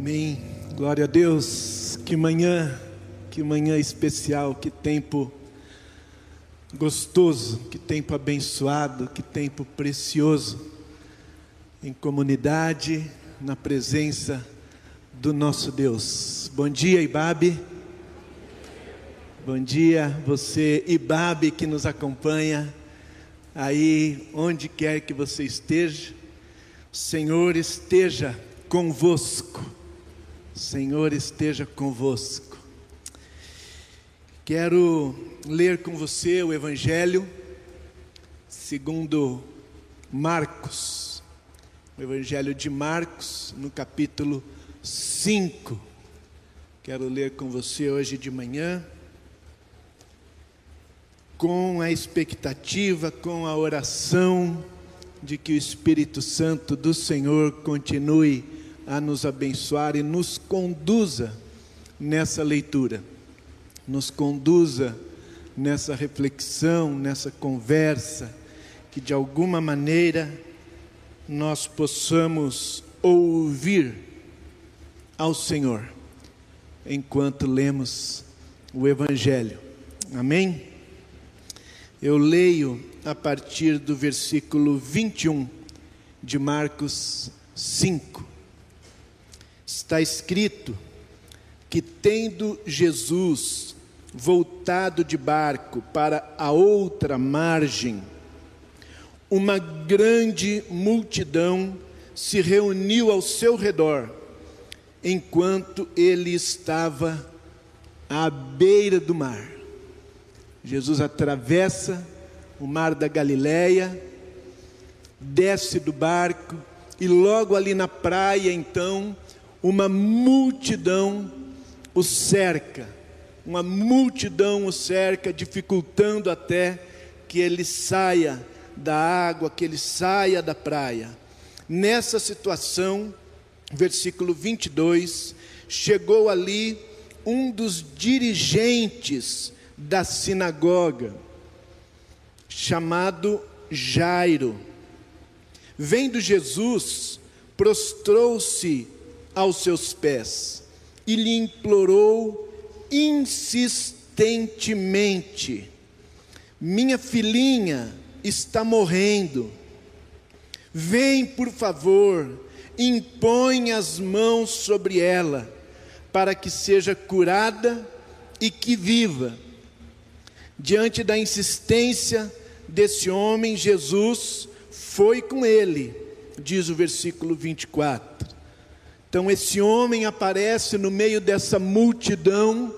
Amém. Glória a Deus. Que manhã, que manhã especial, que tempo gostoso, que tempo abençoado, que tempo precioso em comunidade, na presença do nosso Deus. Bom dia, Ibabe. Bom dia, você, Ibabe, que nos acompanha aí, onde quer que você esteja. O Senhor esteja convosco. Senhor esteja convosco. Quero ler com você o Evangelho segundo Marcos, o Evangelho de Marcos, no capítulo 5. Quero ler com você hoje de manhã, com a expectativa, com a oração de que o Espírito Santo do Senhor continue a nos abençoar e nos conduza nessa leitura, nos conduza nessa reflexão, nessa conversa, que de alguma maneira nós possamos ouvir ao Senhor enquanto lemos o Evangelho. Amém? Eu leio a partir do versículo 21 de Marcos 5. Está escrito que, tendo Jesus voltado de barco para a outra margem, uma grande multidão se reuniu ao seu redor, enquanto ele estava à beira do mar. Jesus atravessa o mar da Galileia, desce do barco e logo ali na praia, então, uma multidão o cerca uma multidão o cerca, dificultando até que ele saia da água, que ele saia da praia. Nessa situação, versículo 22, chegou ali um dos dirigentes da sinagoga, chamado Jairo. Vendo Jesus, prostrou-se aos seus pés e lhe implorou insistentemente: Minha filhinha está morrendo. Vem, por favor, impõe as mãos sobre ela, para que seja curada e que viva. Diante da insistência desse homem, Jesus foi com ele, diz o versículo 24. Então, esse homem aparece no meio dessa multidão,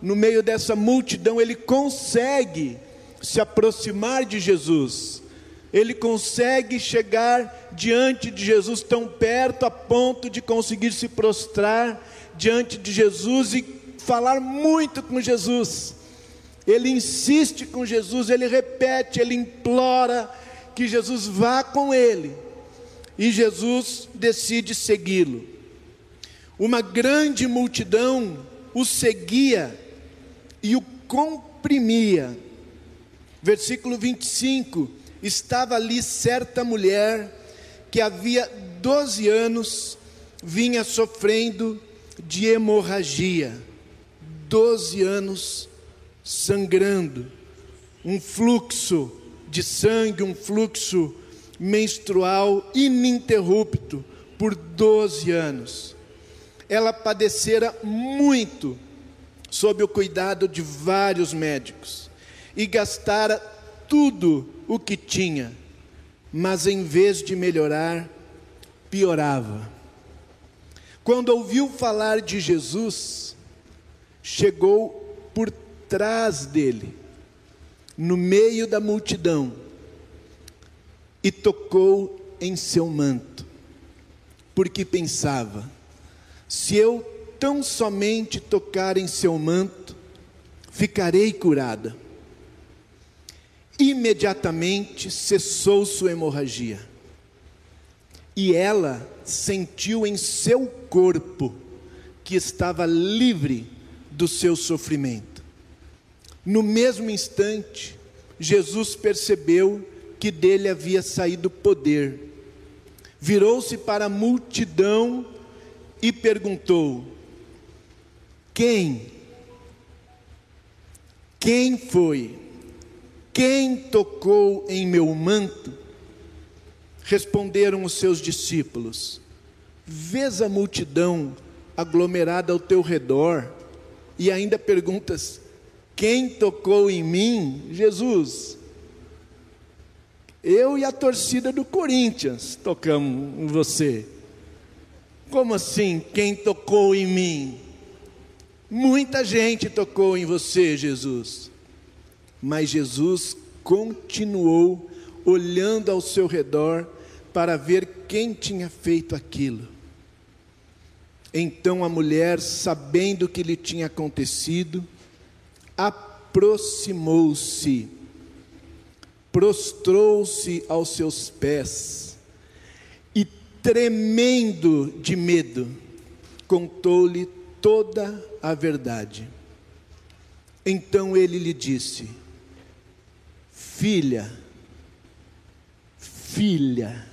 no meio dessa multidão, ele consegue se aproximar de Jesus, ele consegue chegar diante de Jesus tão perto a ponto de conseguir se prostrar diante de Jesus e falar muito com Jesus. Ele insiste com Jesus, ele repete, ele implora que Jesus vá com ele. E Jesus decide segui-lo. Uma grande multidão o seguia e o comprimia. Versículo 25: estava ali certa mulher que havia 12 anos vinha sofrendo de hemorragia, 12 anos sangrando, um fluxo de sangue, um fluxo menstrual ininterrupto por 12 anos ela padecera muito sob o cuidado de vários médicos e gastara tudo o que tinha, mas em vez de melhorar, piorava. Quando ouviu falar de Jesus, chegou por trás dele, no meio da multidão, e tocou em seu manto, porque pensava: se eu tão somente tocar em seu manto, ficarei curada. Imediatamente cessou sua hemorragia. E ela sentiu em seu corpo que estava livre do seu sofrimento. No mesmo instante, Jesus percebeu que dele havia saído poder. Virou-se para a multidão e perguntou: Quem? Quem foi? Quem tocou em meu manto? Responderam os seus discípulos: Vês a multidão aglomerada ao teu redor e ainda perguntas: Quem tocou em mim? Jesus. Eu e a torcida do Corinthians tocamos em você. Como assim? Quem tocou em mim? Muita gente tocou em você, Jesus. Mas Jesus continuou olhando ao seu redor para ver quem tinha feito aquilo. Então a mulher, sabendo o que lhe tinha acontecido, aproximou-se, prostrou-se aos seus pés tremendo de medo, contou-lhe toda a verdade. Então ele lhe disse: Filha, filha,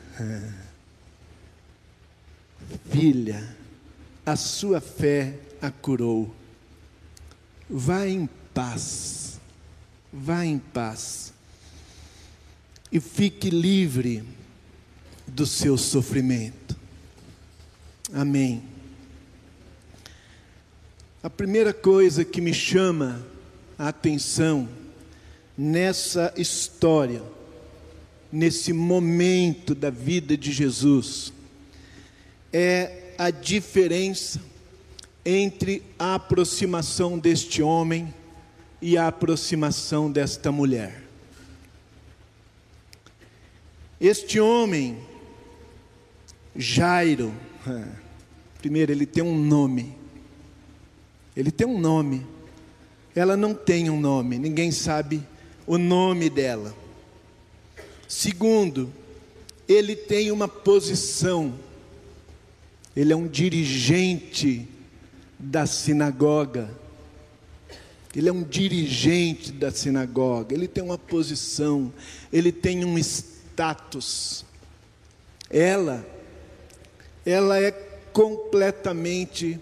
filha, a sua fé a curou. Vá em paz, vá em paz e fique livre do seu sofrimento. Amém. A primeira coisa que me chama a atenção nessa história, nesse momento da vida de Jesus, é a diferença entre a aproximação deste homem e a aproximação desta mulher. Este homem, Jairo, primeiro ele tem um nome, ele tem um nome, ela não tem um nome, ninguém sabe o nome dela. Segundo, ele tem uma posição, ele é um dirigente da sinagoga, ele é um dirigente da sinagoga, ele tem uma posição, ele tem um status. Ela, ela é completamente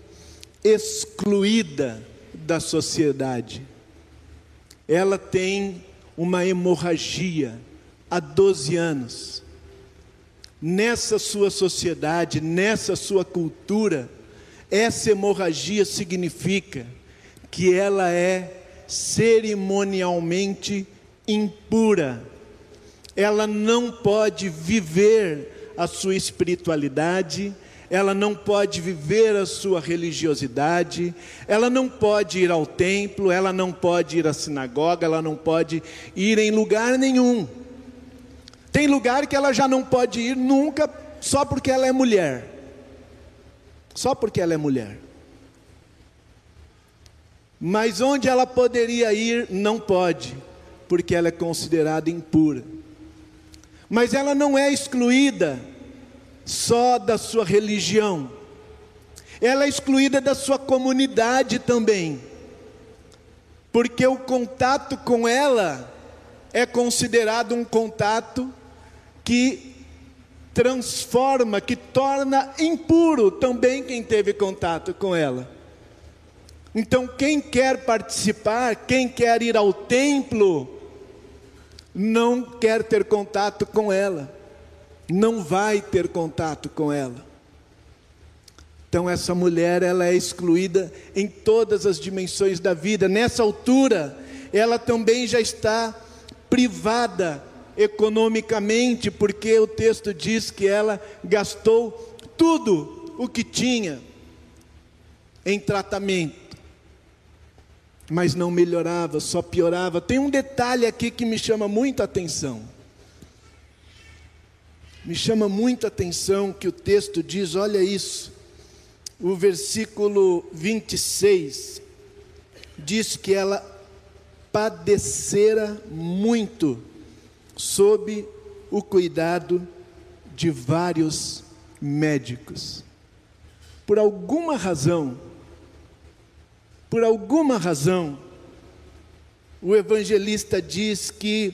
excluída da sociedade. Ela tem uma hemorragia há 12 anos. Nessa sua sociedade, nessa sua cultura, essa hemorragia significa que ela é cerimonialmente impura. Ela não pode viver a sua espiritualidade, ela não pode viver a sua religiosidade, ela não pode ir ao templo, ela não pode ir à sinagoga, ela não pode ir em lugar nenhum. Tem lugar que ela já não pode ir nunca, só porque ela é mulher. Só porque ela é mulher. Mas onde ela poderia ir, não pode, porque ela é considerada impura. Mas ela não é excluída só da sua religião, ela é excluída da sua comunidade também, porque o contato com ela é considerado um contato que transforma, que torna impuro também quem teve contato com ela. Então, quem quer participar, quem quer ir ao templo, não quer ter contato com ela não vai ter contato com ela. Então essa mulher ela é excluída em todas as dimensões da vida. Nessa altura, ela também já está privada economicamente, porque o texto diz que ela gastou tudo o que tinha em tratamento. Mas não melhorava, só piorava. Tem um detalhe aqui que me chama muito a atenção. Me chama muita atenção que o texto diz: olha isso, o versículo 26 diz que ela padecera muito sob o cuidado de vários médicos. Por alguma razão, por alguma razão, o evangelista diz que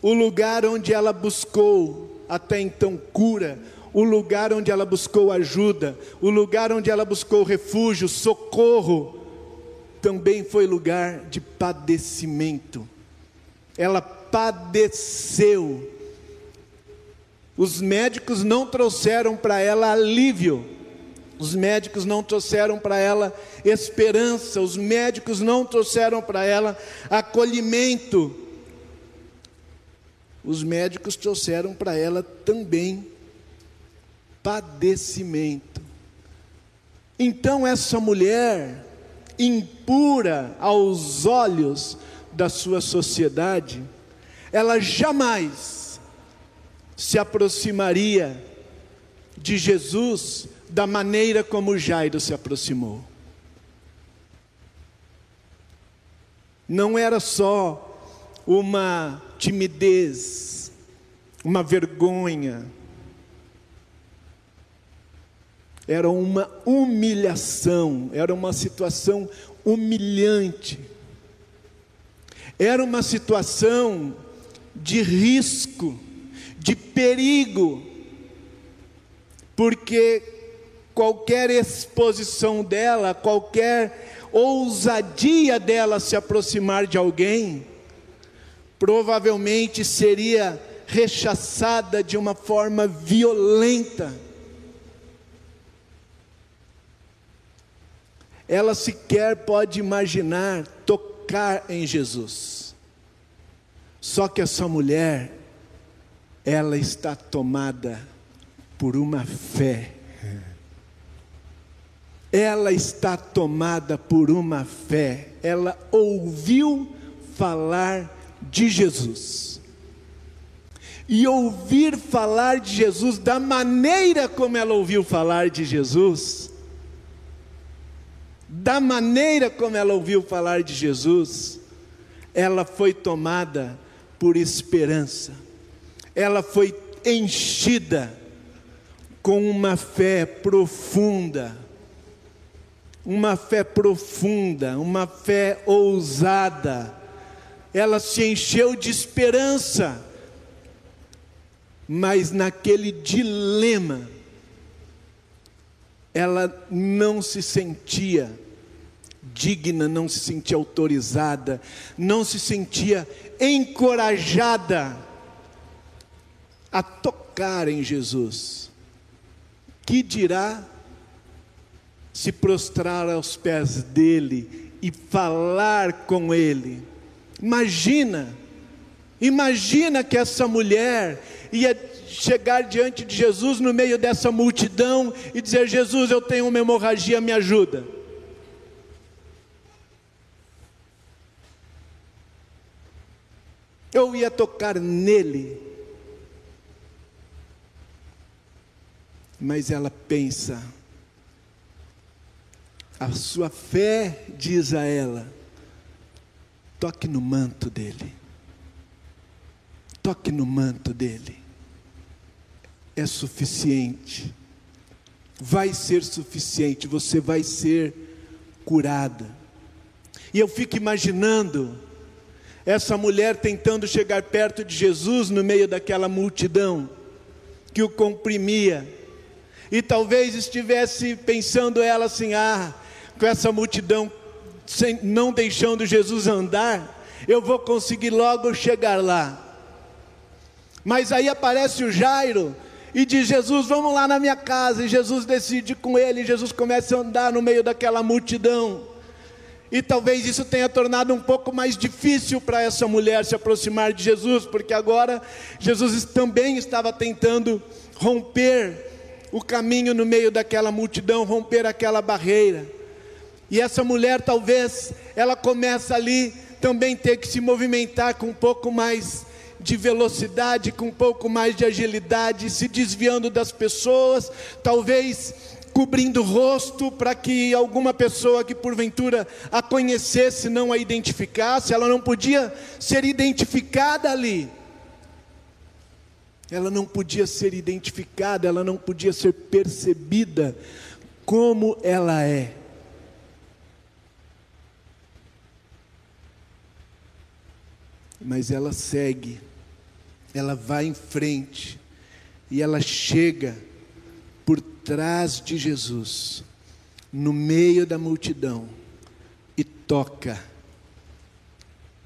o lugar onde ela buscou até então cura, o lugar onde ela buscou ajuda, o lugar onde ela buscou refúgio, socorro, também foi lugar de padecimento. Ela padeceu. Os médicos não trouxeram para ela alívio, os médicos não trouxeram para ela esperança, os médicos não trouxeram para ela acolhimento. Os médicos trouxeram para ela também padecimento. Então, essa mulher, impura aos olhos da sua sociedade, ela jamais se aproximaria de Jesus da maneira como Jairo se aproximou. Não era só uma timidez, uma vergonha, era uma humilhação, era uma situação humilhante, era uma situação de risco, de perigo, porque qualquer exposição dela, qualquer ousadia dela se aproximar de alguém, provavelmente seria rechaçada de uma forma violenta. ela sequer pode imaginar tocar em Jesus. Só que essa mulher, ela está tomada por uma fé. Ela está tomada por uma fé. Ela ouviu falar de Jesus. E ouvir falar de Jesus da maneira como ela ouviu falar de Jesus, da maneira como ela ouviu falar de Jesus, ela foi tomada por esperança, ela foi enchida com uma fé profunda, uma fé profunda, uma fé ousada, ela se encheu de esperança, mas naquele dilema, ela não se sentia digna, não se sentia autorizada, não se sentia encorajada a tocar em Jesus. Que dirá se prostrar aos pés dele e falar com ele? Imagina, imagina que essa mulher ia chegar diante de Jesus no meio dessa multidão e dizer: Jesus, eu tenho uma hemorragia, me ajuda. Eu ia tocar nele. Mas ela pensa, a sua fé diz a ela: toque no manto dele, toque no manto dele é suficiente. Vai ser suficiente, você vai ser curada. E eu fico imaginando essa mulher tentando chegar perto de Jesus no meio daquela multidão que o comprimia. E talvez estivesse pensando ela assim: ah, com essa multidão sem, não deixando Jesus andar, eu vou conseguir logo chegar lá. Mas aí aparece o Jairo e diz: Jesus, vamos lá na minha casa. E Jesus decide com ele. E Jesus começa a andar no meio daquela multidão. E talvez isso tenha tornado um pouco mais difícil para essa mulher se aproximar de Jesus, porque agora Jesus também estava tentando romper o caminho no meio daquela multidão, romper aquela barreira. E essa mulher talvez ela começa ali também ter que se movimentar com um pouco mais de velocidade, com um pouco mais de agilidade, se desviando das pessoas, talvez cobrindo o rosto para que alguma pessoa que porventura a conhecesse não a identificasse, ela não podia ser identificada ali. Ela não podia ser identificada, ela não podia ser percebida como ela é. Mas ela segue ela vai em frente e ela chega por trás de Jesus, no meio da multidão, e toca,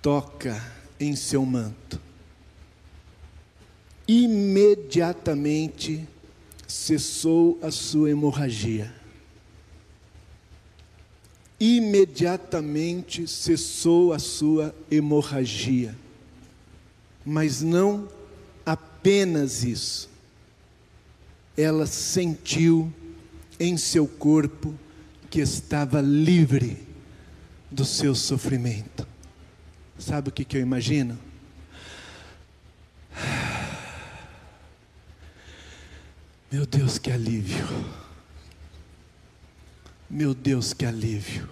toca em seu manto. Imediatamente cessou a sua hemorragia. Imediatamente cessou a sua hemorragia. Mas não apenas isso. Ela sentiu em seu corpo que estava livre do seu sofrimento. Sabe o que, que eu imagino? Meu Deus, que alívio. Meu Deus, que alívio.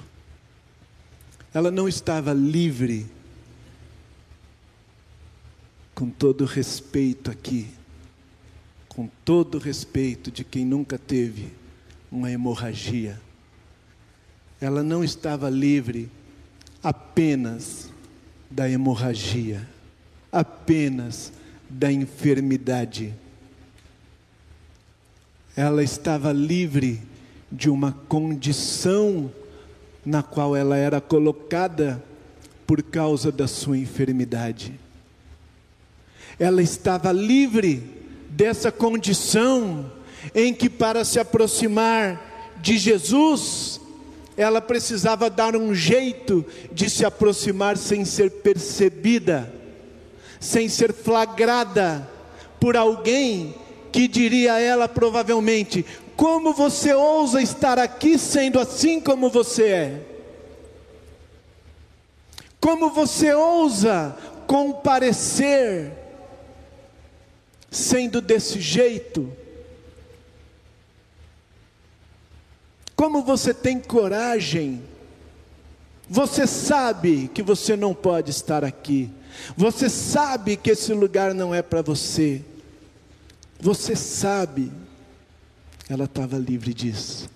Ela não estava livre, com todo respeito aqui, com todo respeito de quem nunca teve uma hemorragia. Ela não estava livre apenas da hemorragia, apenas da enfermidade ela estava livre de uma condição na qual ela era colocada por causa da sua enfermidade. Ela estava livre dessa condição em que, para se aproximar de Jesus, ela precisava dar um jeito de se aproximar sem ser percebida, sem ser flagrada por alguém que diria a ela provavelmente: Como você ousa estar aqui sendo assim como você é? Como você ousa comparecer sendo desse jeito? Como você tem coragem? Você sabe que você não pode estar aqui. Você sabe que esse lugar não é para você. Você sabe, ela estava livre disso.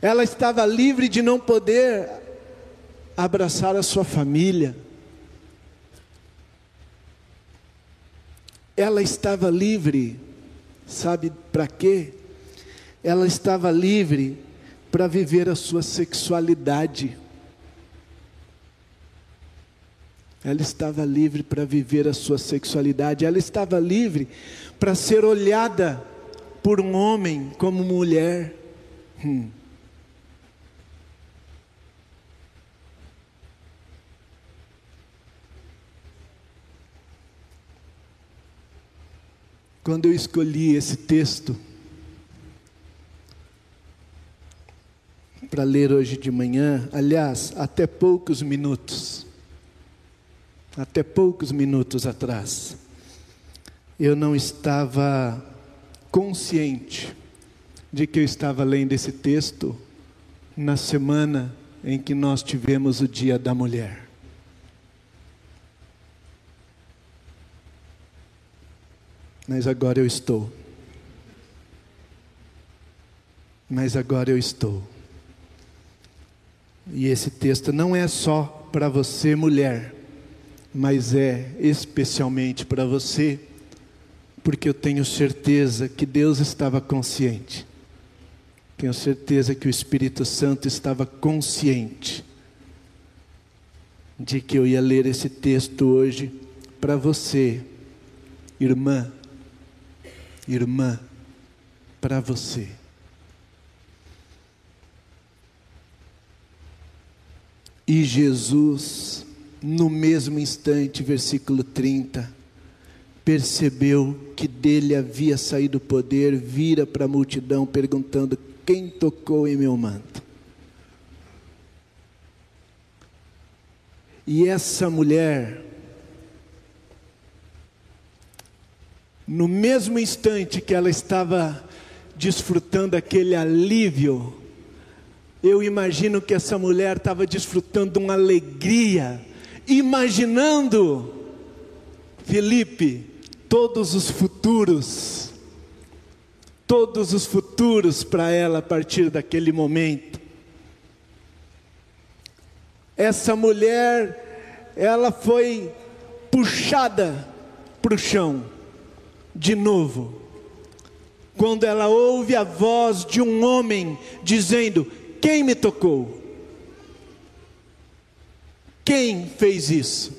Ela estava livre de não poder abraçar a sua família. Ela estava livre, sabe para quê? Ela estava livre para viver a sua sexualidade. Ela estava livre para viver a sua sexualidade, ela estava livre para ser olhada por um homem como mulher. Hum. Quando eu escolhi esse texto para ler hoje de manhã, aliás, até poucos minutos, até poucos minutos atrás, eu não estava consciente de que eu estava lendo esse texto na semana em que nós tivemos o Dia da Mulher. Mas agora eu estou. Mas agora eu estou. E esse texto não é só para você, mulher mas é especialmente para você, porque eu tenho certeza que Deus estava consciente, tenho certeza que o Espírito Santo estava consciente de que eu ia ler esse texto hoje para você, irmã, irmã, para você. E Jesus no mesmo instante, versículo 30, percebeu que dele havia saído o poder, vira para a multidão perguntando: Quem tocou em meu manto? E essa mulher, no mesmo instante que ela estava desfrutando aquele alívio, eu imagino que essa mulher estava desfrutando uma alegria imaginando, Felipe, todos os futuros, todos os futuros para ela a partir daquele momento. Essa mulher, ela foi puxada para o chão, de novo, quando ela ouve a voz de um homem dizendo: Quem me tocou? Quem fez isso?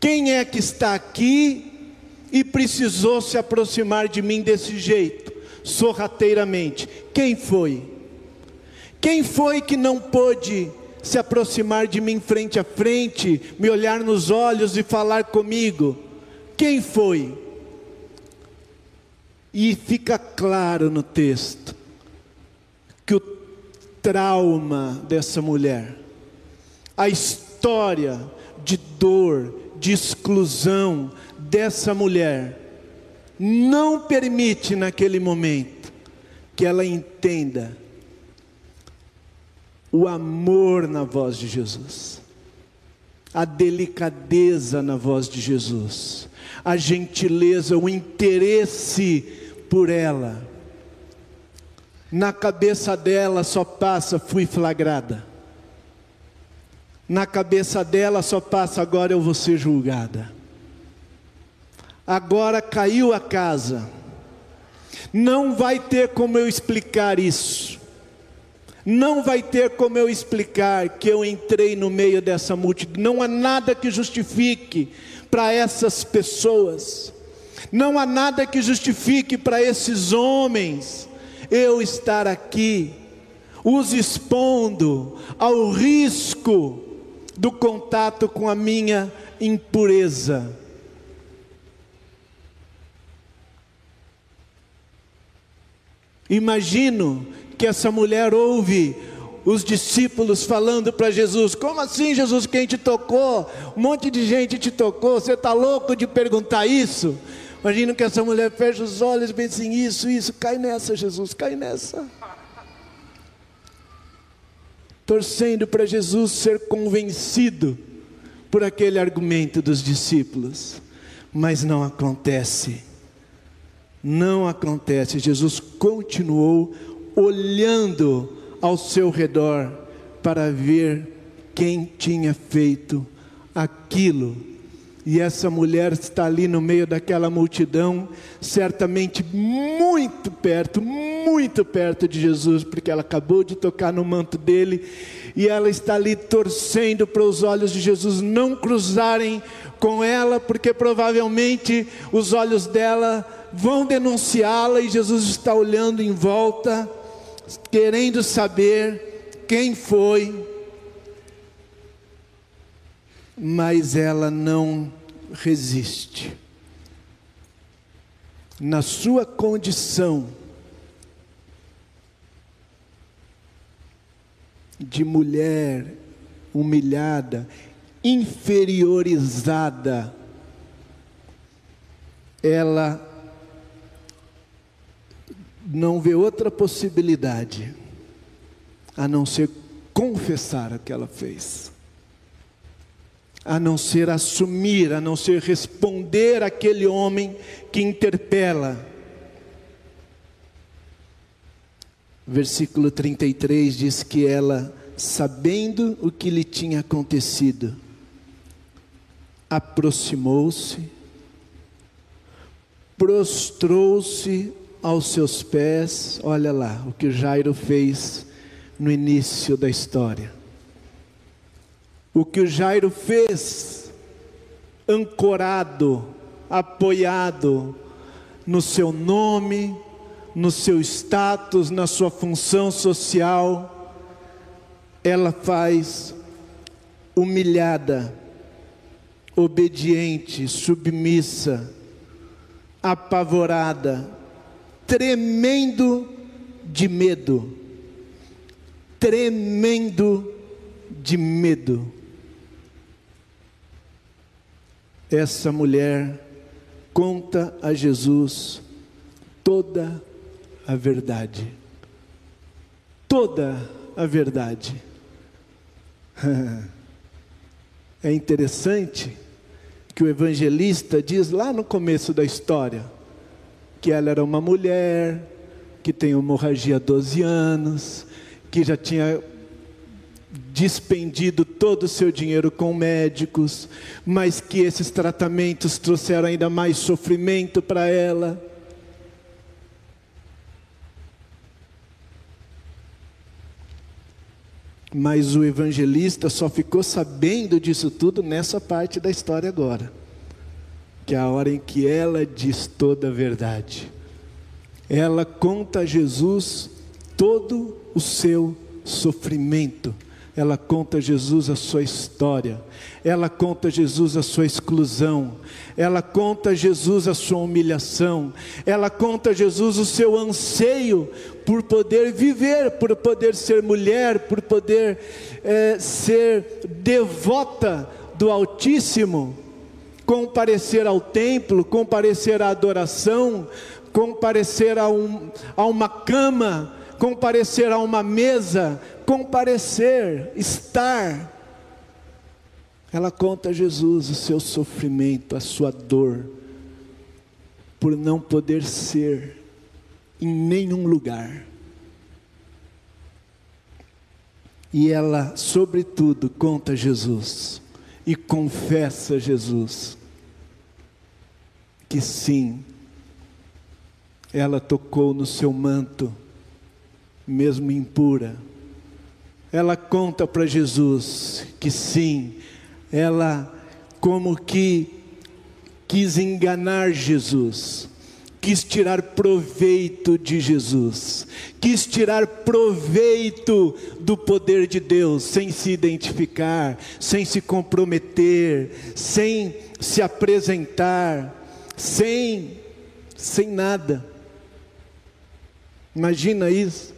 Quem é que está aqui e precisou se aproximar de mim desse jeito, sorrateiramente? Quem foi? Quem foi que não pôde se aproximar de mim frente a frente, me olhar nos olhos e falar comigo? Quem foi? E fica claro no texto que o trauma dessa mulher, a história de dor, de exclusão dessa mulher, não permite naquele momento que ela entenda o amor na voz de Jesus, a delicadeza na voz de Jesus, a gentileza, o interesse por ela. Na cabeça dela só passa, fui flagrada. Na cabeça dela só passa, agora eu vou ser julgada. Agora caiu a casa. Não vai ter como eu explicar isso. Não vai ter como eu explicar que eu entrei no meio dessa multidão. Não há nada que justifique para essas pessoas. Não há nada que justifique para esses homens eu estar aqui, os expondo ao risco do contato com a minha impureza. Imagino que essa mulher ouve os discípulos falando para Jesus: Como assim, Jesus? Quem te tocou? Um monte de gente te tocou. Você está louco de perguntar isso? Imagina que essa mulher fecha os olhos e pensa assim: Isso, isso, cai nessa, Jesus, cai nessa. Torcendo para Jesus ser convencido por aquele argumento dos discípulos, mas não acontece. Não acontece. Jesus continuou olhando ao seu redor para ver quem tinha feito aquilo. E essa mulher está ali no meio daquela multidão, certamente muito perto, muito perto de Jesus, porque ela acabou de tocar no manto dele, e ela está ali torcendo para os olhos de Jesus não cruzarem com ela, porque provavelmente os olhos dela vão denunciá-la, e Jesus está olhando em volta querendo saber quem foi, mas ela não resiste. Na sua condição de mulher humilhada, inferiorizada, ela não vê outra possibilidade a não ser confessar o que ela fez, a não ser assumir, a não ser responder aquele homem que interpela. Versículo 33 diz que ela, sabendo o que lhe tinha acontecido, aproximou-se, prostrou-se aos seus pés, olha lá o que Jairo fez no início da história. O que o Jairo fez, ancorado, apoiado no seu nome, no seu status, na sua função social, ela faz humilhada, obediente, submissa, apavorada, tremendo de medo. Tremendo de medo. Essa mulher conta a Jesus toda a verdade. Toda a verdade. É interessante que o evangelista diz lá no começo da história que ela era uma mulher, que tem hemorragia há 12 anos, que já tinha despendido todo o seu dinheiro com médicos, mas que esses tratamentos trouxeram ainda mais sofrimento para ela. Mas o evangelista só ficou sabendo disso tudo nessa parte da história agora que é a hora em que ela diz toda a verdade. Ela conta a Jesus todo o seu sofrimento. Ela conta a Jesus a sua história, ela conta a Jesus a sua exclusão, ela conta a Jesus a sua humilhação, ela conta a Jesus o seu anseio por poder viver, por poder ser mulher, por poder é, ser devota do Altíssimo, comparecer ao templo, comparecer à adoração, comparecer a, um, a uma cama, comparecer a uma mesa, comparecer, estar. Ela conta a Jesus o seu sofrimento, a sua dor, por não poder ser em nenhum lugar. E ela, sobretudo, conta Jesus e confessa Jesus que sim, ela tocou no seu manto, mesmo impura. Ela conta para Jesus que sim, ela como que quis enganar Jesus, quis tirar proveito de Jesus, quis tirar proveito do poder de Deus, sem se identificar, sem se comprometer, sem se apresentar, sem sem nada. Imagina isso.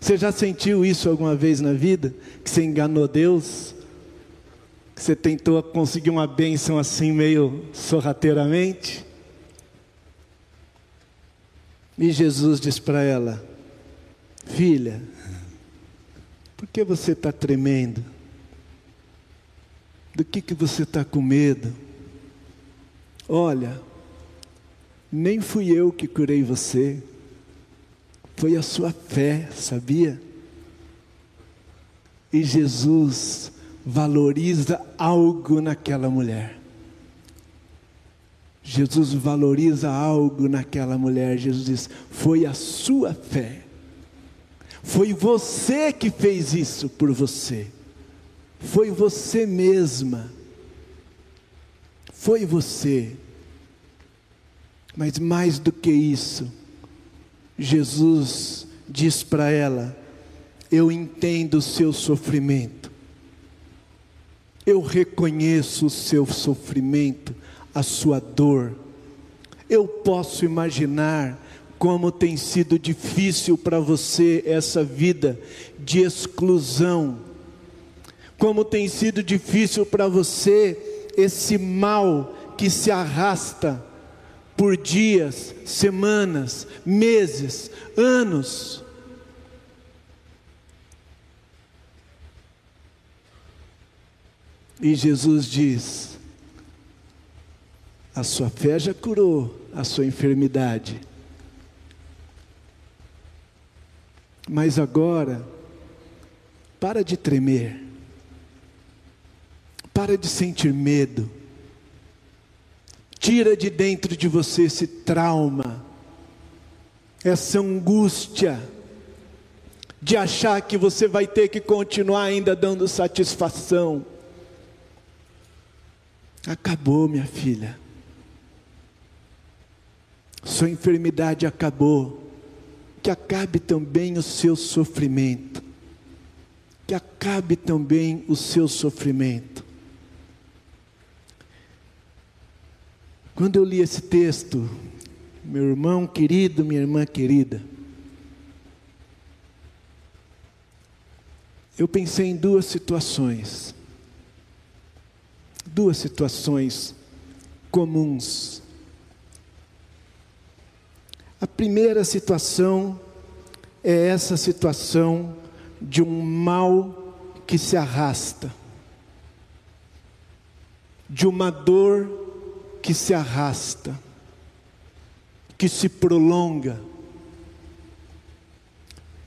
Você já sentiu isso alguma vez na vida? Que você enganou Deus? Que você tentou conseguir uma bênção assim meio sorrateiramente? E Jesus diz para ela: Filha, por que você está tremendo? Do que, que você está com medo? Olha, nem fui eu que curei você foi a sua fé, sabia? E Jesus valoriza algo naquela mulher. Jesus valoriza algo naquela mulher. Jesus diz: Foi a sua fé. Foi você que fez isso por você. Foi você mesma. Foi você. Mas mais do que isso, Jesus diz para ela: Eu entendo o seu sofrimento, eu reconheço o seu sofrimento, a sua dor. Eu posso imaginar como tem sido difícil para você essa vida de exclusão, como tem sido difícil para você esse mal que se arrasta por dias, semanas, meses, anos. E Jesus diz: a sua fé já curou a sua enfermidade. Mas agora, para de tremer, para de sentir medo, Tira de dentro de você esse trauma, essa angústia de achar que você vai ter que continuar ainda dando satisfação. Acabou, minha filha. Sua enfermidade acabou. Que acabe também o seu sofrimento. Que acabe também o seu sofrimento. Quando eu li esse texto, meu irmão querido, minha irmã querida, eu pensei em duas situações, duas situações comuns. A primeira situação é essa situação de um mal que se arrasta, de uma dor que se arrasta, que se prolonga,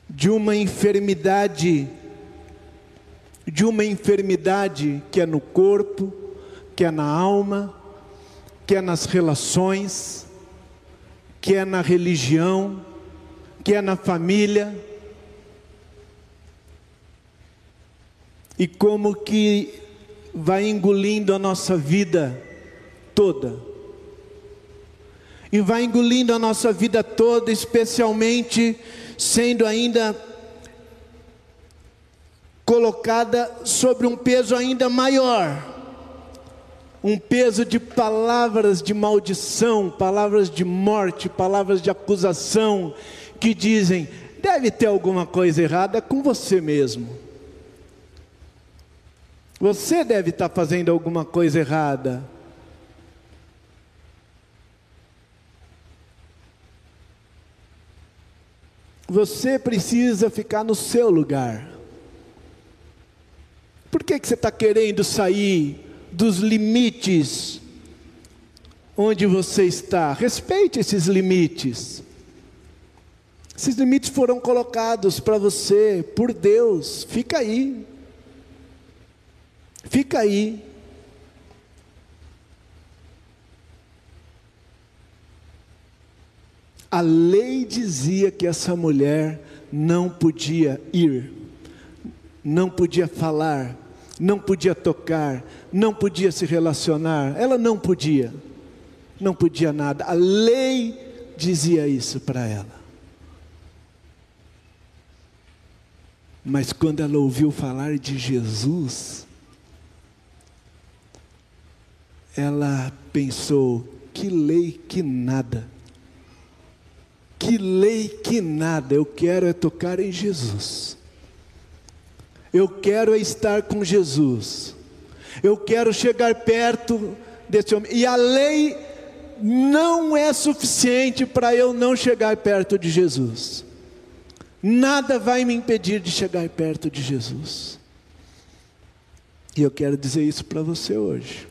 de uma enfermidade, de uma enfermidade que é no corpo, que é na alma, que é nas relações, que é na religião, que é na família. e como que vai engolindo a nossa vida toda. E vai engolindo a nossa vida toda, especialmente sendo ainda colocada sobre um peso ainda maior um peso de palavras de maldição, palavras de morte, palavras de acusação, que dizem: deve ter alguma coisa errada com você mesmo. Você deve estar fazendo alguma coisa errada. Você precisa ficar no seu lugar. Por que, que você está querendo sair dos limites onde você está. Respeite esses limites. Esses limites foram colocados para você por Deus. Fica aí. Fica aí. A lei dizia que essa mulher não podia ir, não podia falar, não podia tocar, não podia se relacionar, ela não podia, não podia nada. A lei dizia isso para ela. Mas quando ela ouviu falar de Jesus, ela pensou: que lei, que nada. Que lei, que nada. Eu quero é tocar em Jesus. Eu quero estar com Jesus. Eu quero chegar perto desse homem. E a lei não é suficiente para eu não chegar perto de Jesus. Nada vai me impedir de chegar perto de Jesus. E eu quero dizer isso para você hoje.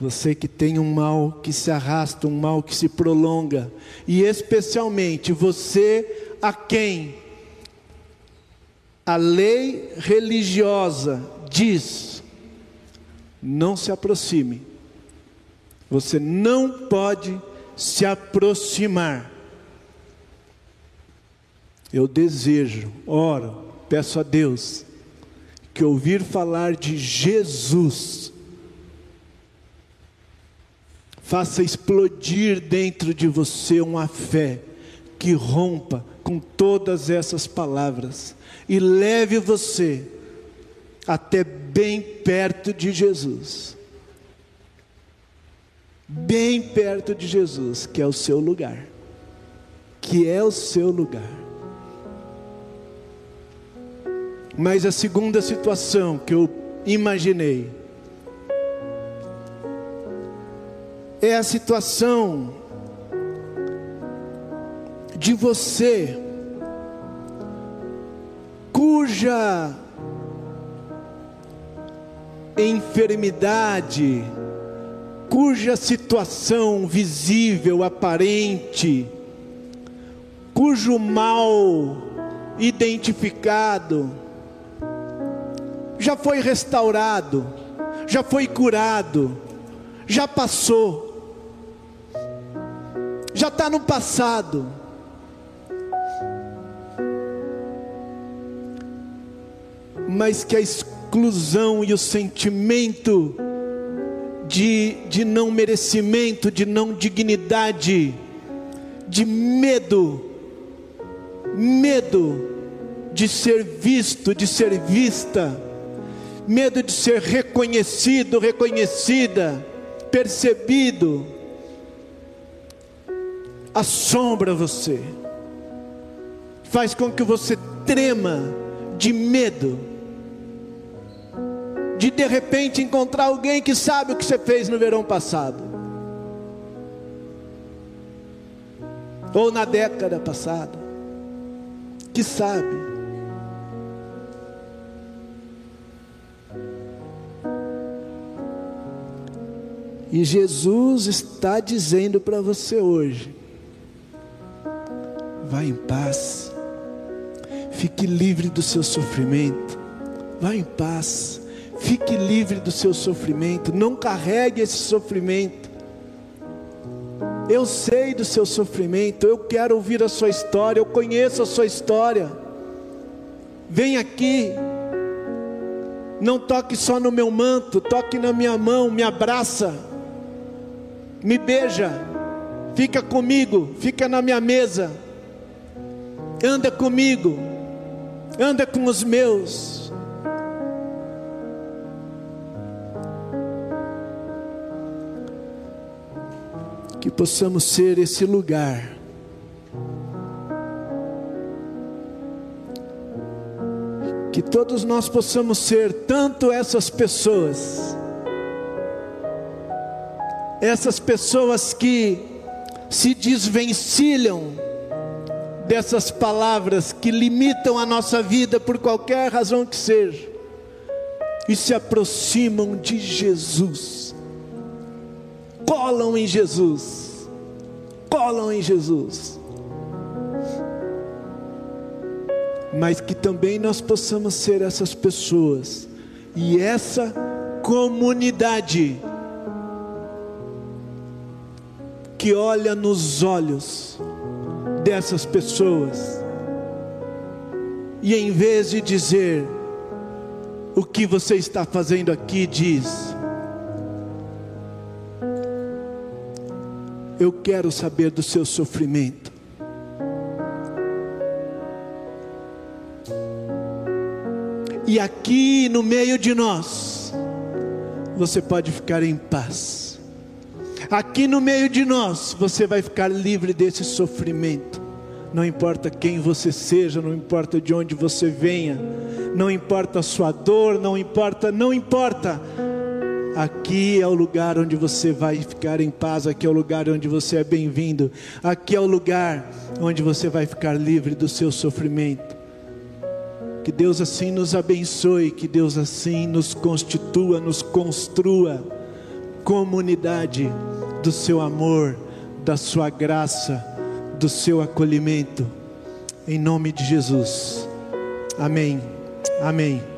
Você que tem um mal que se arrasta, um mal que se prolonga, e especialmente você a quem a lei religiosa diz: não se aproxime. Você não pode se aproximar. Eu desejo, oro, peço a Deus que ouvir falar de Jesus faça explodir dentro de você uma fé que rompa com todas essas palavras e leve você até bem perto de Jesus. Bem perto de Jesus, que é o seu lugar. Que é o seu lugar. Mas a segunda situação que eu imaginei é a situação de você, cuja enfermidade, cuja situação visível, aparente, cujo mal identificado, já foi restaurado, já foi curado, já passou, já está no passado. mas que a exclusão e o sentimento de, de não merecimento, de não dignidade, de medo, medo de ser visto, de ser vista, medo de ser reconhecido, reconhecida, percebido, assombra você, faz com que você trema de medo de de repente encontrar alguém que sabe o que você fez no verão passado, ou na década passada, que sabe. E Jesus está dizendo para você hoje: vá em paz, fique livre do seu sofrimento, vá em paz. Fique livre do seu sofrimento, não carregue esse sofrimento. Eu sei do seu sofrimento, eu quero ouvir a sua história, eu conheço a sua história. Vem aqui, Não toque só no meu manto, toque na minha mão, me abraça, me beija, fica comigo, fica na minha mesa, anda comigo, anda com os meus. Que possamos ser esse lugar. Que todos nós possamos ser tanto essas pessoas, essas pessoas que se desvencilham dessas palavras que limitam a nossa vida por qualquer razão que seja, e se aproximam de Jesus, colam em Jesus, colam em Jesus. mas que também nós possamos ser essas pessoas e essa comunidade que olha nos olhos dessas pessoas e em vez de dizer o que você está fazendo aqui, diz: Eu quero saber do seu sofrimento. E aqui no meio de nós, você pode ficar em paz. Aqui no meio de nós, você vai ficar livre desse sofrimento. Não importa quem você seja, não importa de onde você venha, não importa a sua dor, não importa, não importa. Aqui é o lugar onde você vai ficar em paz, aqui é o lugar onde você é bem-vindo, aqui é o lugar onde você vai ficar livre do seu sofrimento. Que Deus assim nos abençoe, que Deus assim nos constitua, nos construa comunidade do seu amor, da sua graça, do seu acolhimento. Em nome de Jesus. Amém. Amém.